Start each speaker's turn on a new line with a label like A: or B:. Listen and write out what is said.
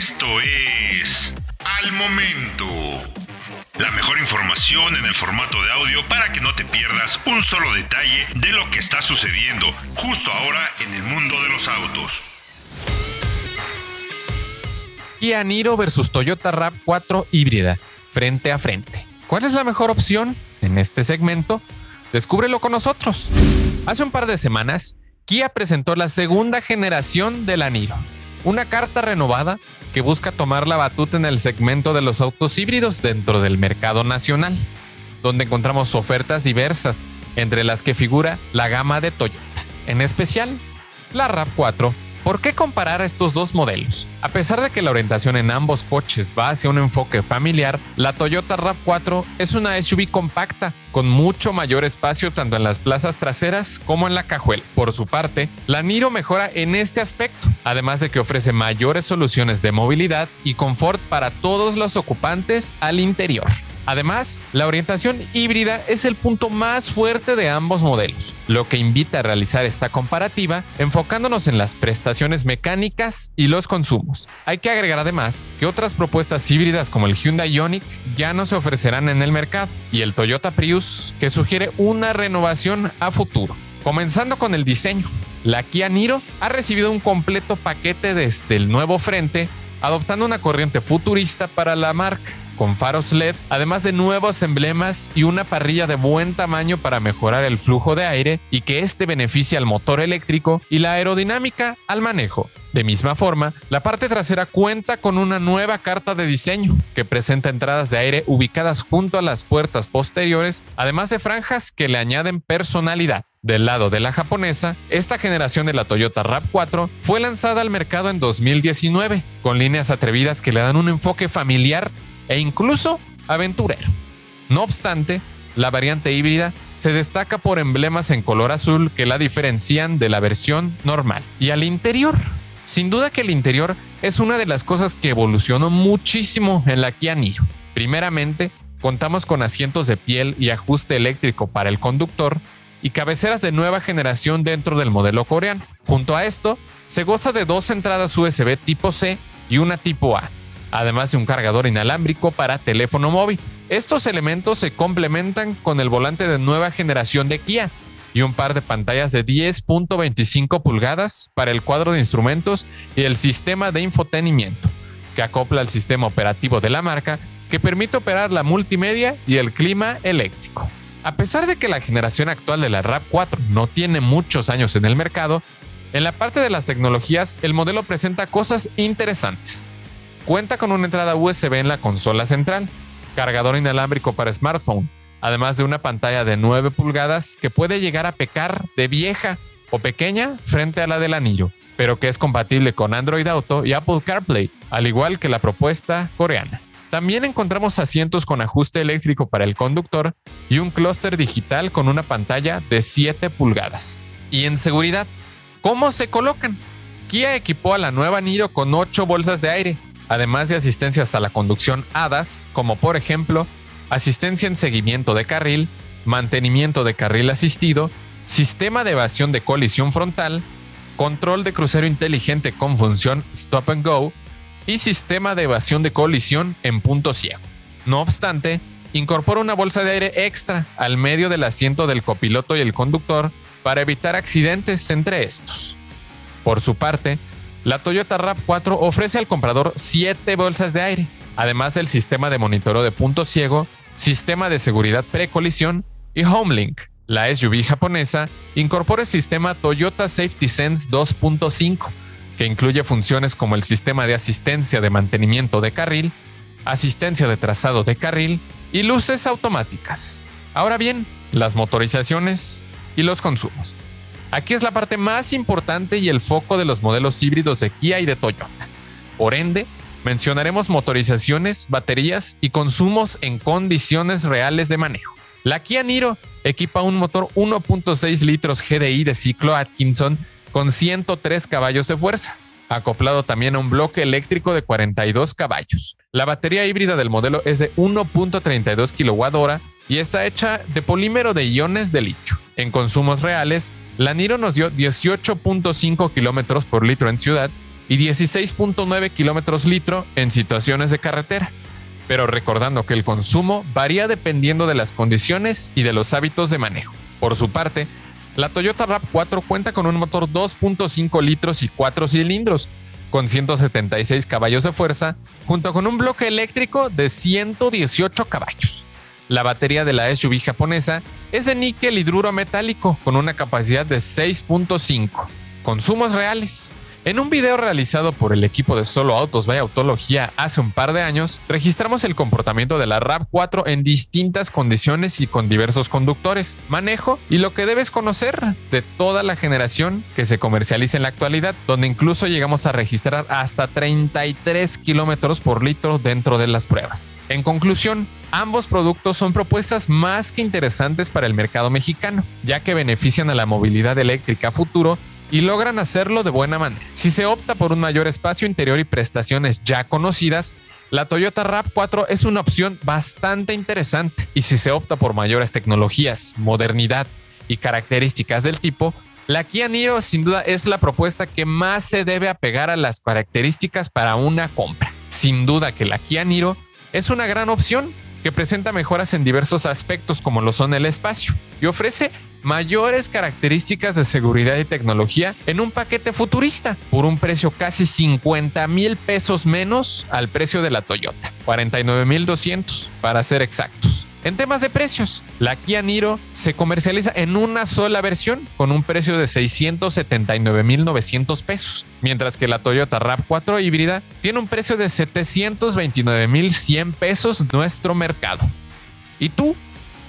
A: Esto es Al Momento. La mejor información en el formato de audio para que no te pierdas un solo detalle de lo que está sucediendo justo ahora en el mundo de los autos.
B: Kia Niro versus Toyota RAV4 híbrida, frente a frente. ¿Cuál es la mejor opción en este segmento? Descúbrelo con nosotros. Hace un par de semanas, Kia presentó la segunda generación de la Niro, una carta renovada que busca tomar la batuta en el segmento de los autos híbridos dentro del mercado nacional, donde encontramos ofertas diversas, entre las que figura la gama de Toyota, en especial la RAV4 ¿Por qué comparar estos dos modelos? A pesar de que la orientación en ambos coches va hacia un enfoque familiar, la Toyota RAV4 es una SUV compacta con mucho mayor espacio tanto en las plazas traseras como en la cajuela. Por su parte, la Niro mejora en este aspecto, además de que ofrece mayores soluciones de movilidad y confort para todos los ocupantes al interior. Además, la orientación híbrida es el punto más fuerte de ambos modelos, lo que invita a realizar esta comparativa enfocándonos en las prestaciones mecánicas y los consumos. Hay que agregar además que otras propuestas híbridas como el Hyundai Ioniq ya no se ofrecerán en el mercado y el Toyota Prius que sugiere una renovación a futuro. Comenzando con el diseño, la Kia Niro ha recibido un completo paquete desde el nuevo frente, adoptando una corriente futurista para la marca con faros LED, además de nuevos emblemas y una parrilla de buen tamaño para mejorar el flujo de aire y que este beneficie al motor eléctrico y la aerodinámica al manejo. De misma forma, la parte trasera cuenta con una nueva carta de diseño que presenta entradas de aire ubicadas junto a las puertas posteriores, además de franjas que le añaden personalidad. Del lado de la japonesa, esta generación de la Toyota RAV4 fue lanzada al mercado en 2019, con líneas atrevidas que le dan un enfoque familiar e incluso aventurero. No obstante, la variante híbrida se destaca por emblemas en color azul que la diferencian de la versión normal. Y al interior, sin duda que el interior es una de las cosas que evolucionó muchísimo en la Kia Niro. Primeramente, contamos con asientos de piel y ajuste eléctrico para el conductor y cabeceras de nueva generación dentro del modelo coreano. Junto a esto, se goza de dos entradas USB tipo C y una tipo A, además de un cargador inalámbrico para teléfono móvil. Estos elementos se complementan con el volante de nueva generación de Kia y un par de pantallas de 10.25 pulgadas para el cuadro de instrumentos y el sistema de infotenimiento, que acopla al sistema operativo de la marca que permite operar la multimedia y el clima eléctrico. A pesar de que la generación actual de la RAV4 no tiene muchos años en el mercado, en la parte de las tecnologías el modelo presenta cosas interesantes. Cuenta con una entrada USB en la consola central, cargador inalámbrico para smartphone, además de una pantalla de 9 pulgadas que puede llegar a pecar de vieja o pequeña frente a la del anillo, pero que es compatible con Android Auto y Apple CarPlay, al igual que la propuesta coreana. También encontramos asientos con ajuste eléctrico para el conductor y un clúster digital con una pantalla de 7 pulgadas. Y en seguridad, ¿cómo se colocan? Kia equipó a la nueva Niro con 8 bolsas de aire, además de asistencias a la conducción HADAS, como por ejemplo asistencia en seguimiento de carril, mantenimiento de carril asistido, sistema de evasión de colisión frontal, control de crucero inteligente con función Stop and Go y sistema de evasión de colisión en punto ciego. No obstante, incorpora una bolsa de aire extra al medio del asiento del copiloto y el conductor para evitar accidentes entre estos. Por su parte, la Toyota RAV4 ofrece al comprador 7 bolsas de aire, además del sistema de monitoreo de punto ciego, sistema de seguridad precolisión y Homelink. La SUV japonesa incorpora el sistema Toyota Safety Sense 2.5, que incluye funciones como el sistema de asistencia de mantenimiento de carril, asistencia de trazado de carril y luces automáticas. Ahora bien, las motorizaciones y los consumos. Aquí es la parte más importante y el foco de los modelos híbridos de Kia y de Toyota. Por ende, mencionaremos motorizaciones, baterías y consumos en condiciones reales de manejo. La Kia Niro equipa un motor 1.6 litros GDI de ciclo Atkinson con 103 caballos de fuerza, acoplado también a un bloque eléctrico de 42 caballos. La batería híbrida del modelo es de 1.32 kWh y está hecha de polímero de iones de litio. En consumos reales, la Niro nos dio 18.5 kilómetros por litro en ciudad y 16.9 kilómetros litro en situaciones de carretera, pero recordando que el consumo varía dependiendo de las condiciones y de los hábitos de manejo. Por su parte, la Toyota RAV4 cuenta con un motor 2.5 litros y 4 cilindros, con 176 caballos de fuerza, junto con un bloque eléctrico de 118 caballos. La batería de la SUV japonesa es de níquel hidruro metálico con una capacidad de 6.5. Consumos reales. En un video realizado por el equipo de Solo Autos by Autología hace un par de años, registramos el comportamiento de la RAV4 en distintas condiciones y con diversos conductores, manejo y lo que debes conocer de toda la generación que se comercializa en la actualidad, donde incluso llegamos a registrar hasta 33 kilómetros por litro dentro de las pruebas. En conclusión, Ambos productos son propuestas más que interesantes para el mercado mexicano, ya que benefician a la movilidad eléctrica futuro y logran hacerlo de buena manera. Si se opta por un mayor espacio interior y prestaciones ya conocidas, la Toyota RAV4 es una opción bastante interesante. Y si se opta por mayores tecnologías, modernidad y características del tipo, la Kia Niro sin duda es la propuesta que más se debe apegar a las características para una compra. Sin duda que la Kia Niro es una gran opción que presenta mejoras en diversos aspectos como lo son el espacio y ofrece mayores características de seguridad y tecnología en un paquete futurista por un precio casi 50 mil pesos menos al precio de la Toyota, 49 mil 200 para ser exactos. En temas de precios, la Kia Niro se comercializa en una sola versión con un precio de 679.900 pesos, mientras que la Toyota RAV4 híbrida tiene un precio de 729.100 pesos nuestro mercado. ¿Y tú?